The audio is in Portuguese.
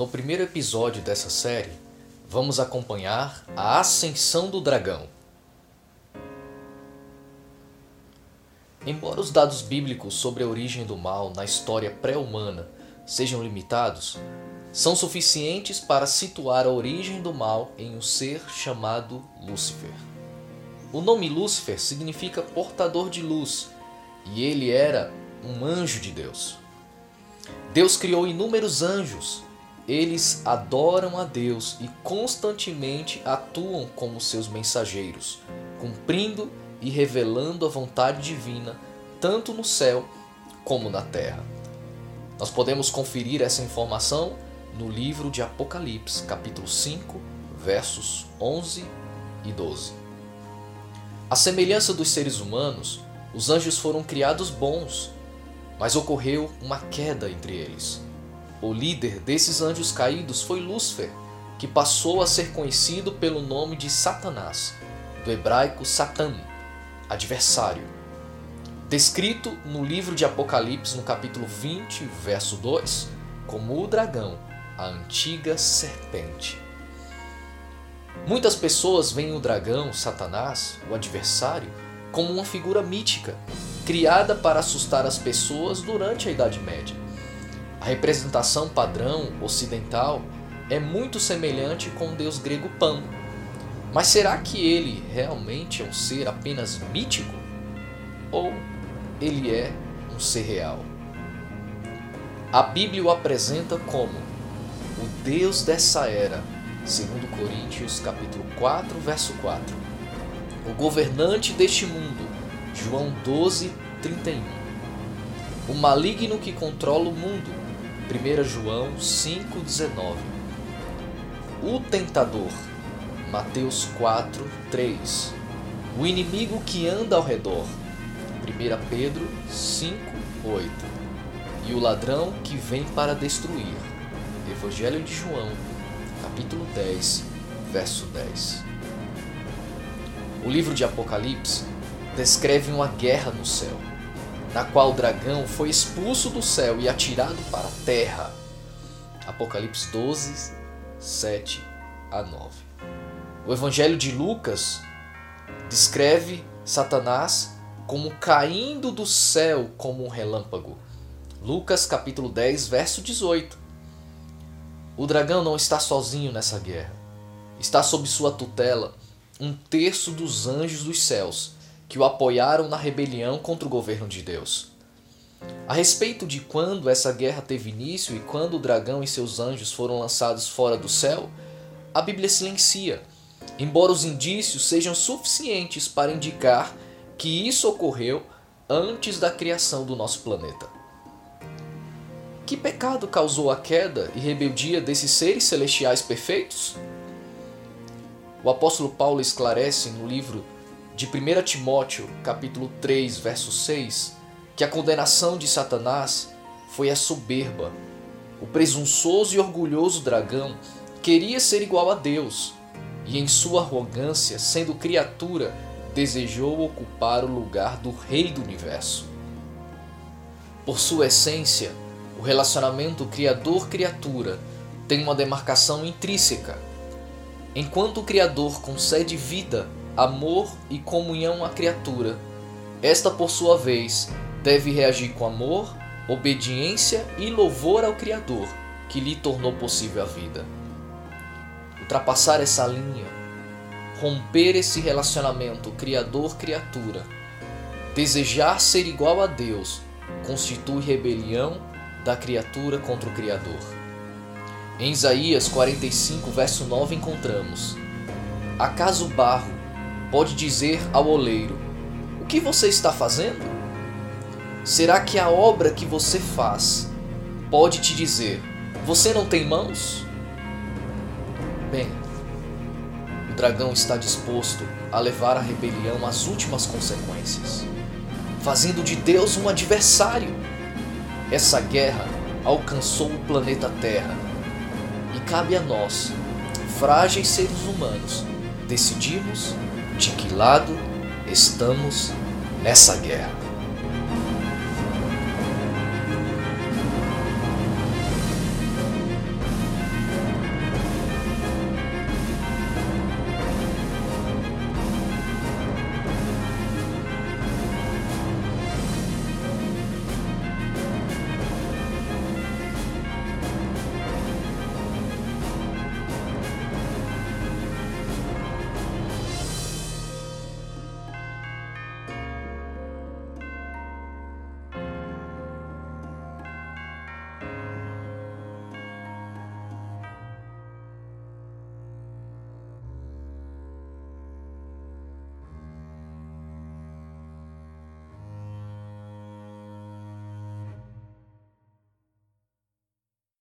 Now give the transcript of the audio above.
No primeiro episódio dessa série, vamos acompanhar a ascensão do dragão. Embora os dados bíblicos sobre a origem do mal na história pré-humana sejam limitados, são suficientes para situar a origem do mal em um ser chamado Lúcifer. O nome Lúcifer significa portador de luz, e ele era um anjo de Deus. Deus criou inúmeros anjos, eles adoram a Deus e constantemente atuam como seus mensageiros, cumprindo e revelando a vontade divina tanto no céu como na terra. Nós podemos conferir essa informação no livro de Apocalipse, capítulo 5, versos 11 e 12. A semelhança dos seres humanos, os anjos foram criados bons, mas ocorreu uma queda entre eles. O líder desses anjos caídos foi Lúcifer, que passou a ser conhecido pelo nome de Satanás, do hebraico Satan, adversário. Descrito no livro de Apocalipse, no capítulo 20, verso 2, como o dragão, a antiga serpente. Muitas pessoas veem o dragão, Satanás, o adversário, como uma figura mítica, criada para assustar as pessoas durante a Idade Média. A representação padrão ocidental é muito semelhante com o deus grego Pan. Mas será que ele realmente é um ser apenas mítico? Ou ele é um ser real? A Bíblia o apresenta como o Deus dessa era, segundo Coríntios capítulo 4, verso 4. O governante deste mundo, João 12, 31. O maligno que controla o mundo, 1 João 5,19 O tentador Mateus 4, 3 O inimigo que anda ao redor 1 Pedro 5, 8 E o ladrão que vem para destruir Evangelho de João capítulo 10, verso 10 O livro de Apocalipse descreve uma guerra no céu na qual o dragão foi expulso do céu e atirado para a terra. Apocalipse 12, 7 a 9. O Evangelho de Lucas descreve Satanás como caindo do céu como um relâmpago. Lucas capítulo 10, verso 18. O dragão não está sozinho nessa guerra. Está sob sua tutela um terço dos anjos dos céus que o apoiaram na rebelião contra o governo de Deus. A respeito de quando essa guerra teve início e quando o dragão e seus anjos foram lançados fora do céu, a Bíblia silencia, embora os indícios sejam suficientes para indicar que isso ocorreu antes da criação do nosso planeta. Que pecado causou a queda e rebeldia desses seres celestiais perfeitos? O apóstolo Paulo esclarece no livro de 1 Timóteo, capítulo 3, verso 6, que a condenação de Satanás foi a soberba. O presunçoso e orgulhoso dragão queria ser igual a Deus, e em sua arrogância, sendo criatura, desejou ocupar o lugar do rei do universo. Por sua essência, o relacionamento criador-criatura tem uma demarcação intrínseca. Enquanto o Criador concede vida amor e comunhão à criatura. Esta, por sua vez, deve reagir com amor, obediência e louvor ao Criador, que lhe tornou possível a vida. Ultrapassar essa linha, romper esse relacionamento Criador-criatura, desejar ser igual a Deus, constitui rebelião da criatura contra o Criador. Em Isaías 45, verso 9, encontramos: Acaso o barro pode dizer ao oleiro: O que você está fazendo? Será que a obra que você faz pode te dizer: Você não tem mãos? Bem, o dragão está disposto a levar a rebelião às últimas consequências, fazendo de Deus um adversário. Essa guerra alcançou o planeta Terra e cabe a nós, frágeis seres humanos, decidirmos lado estamos nessa guerra.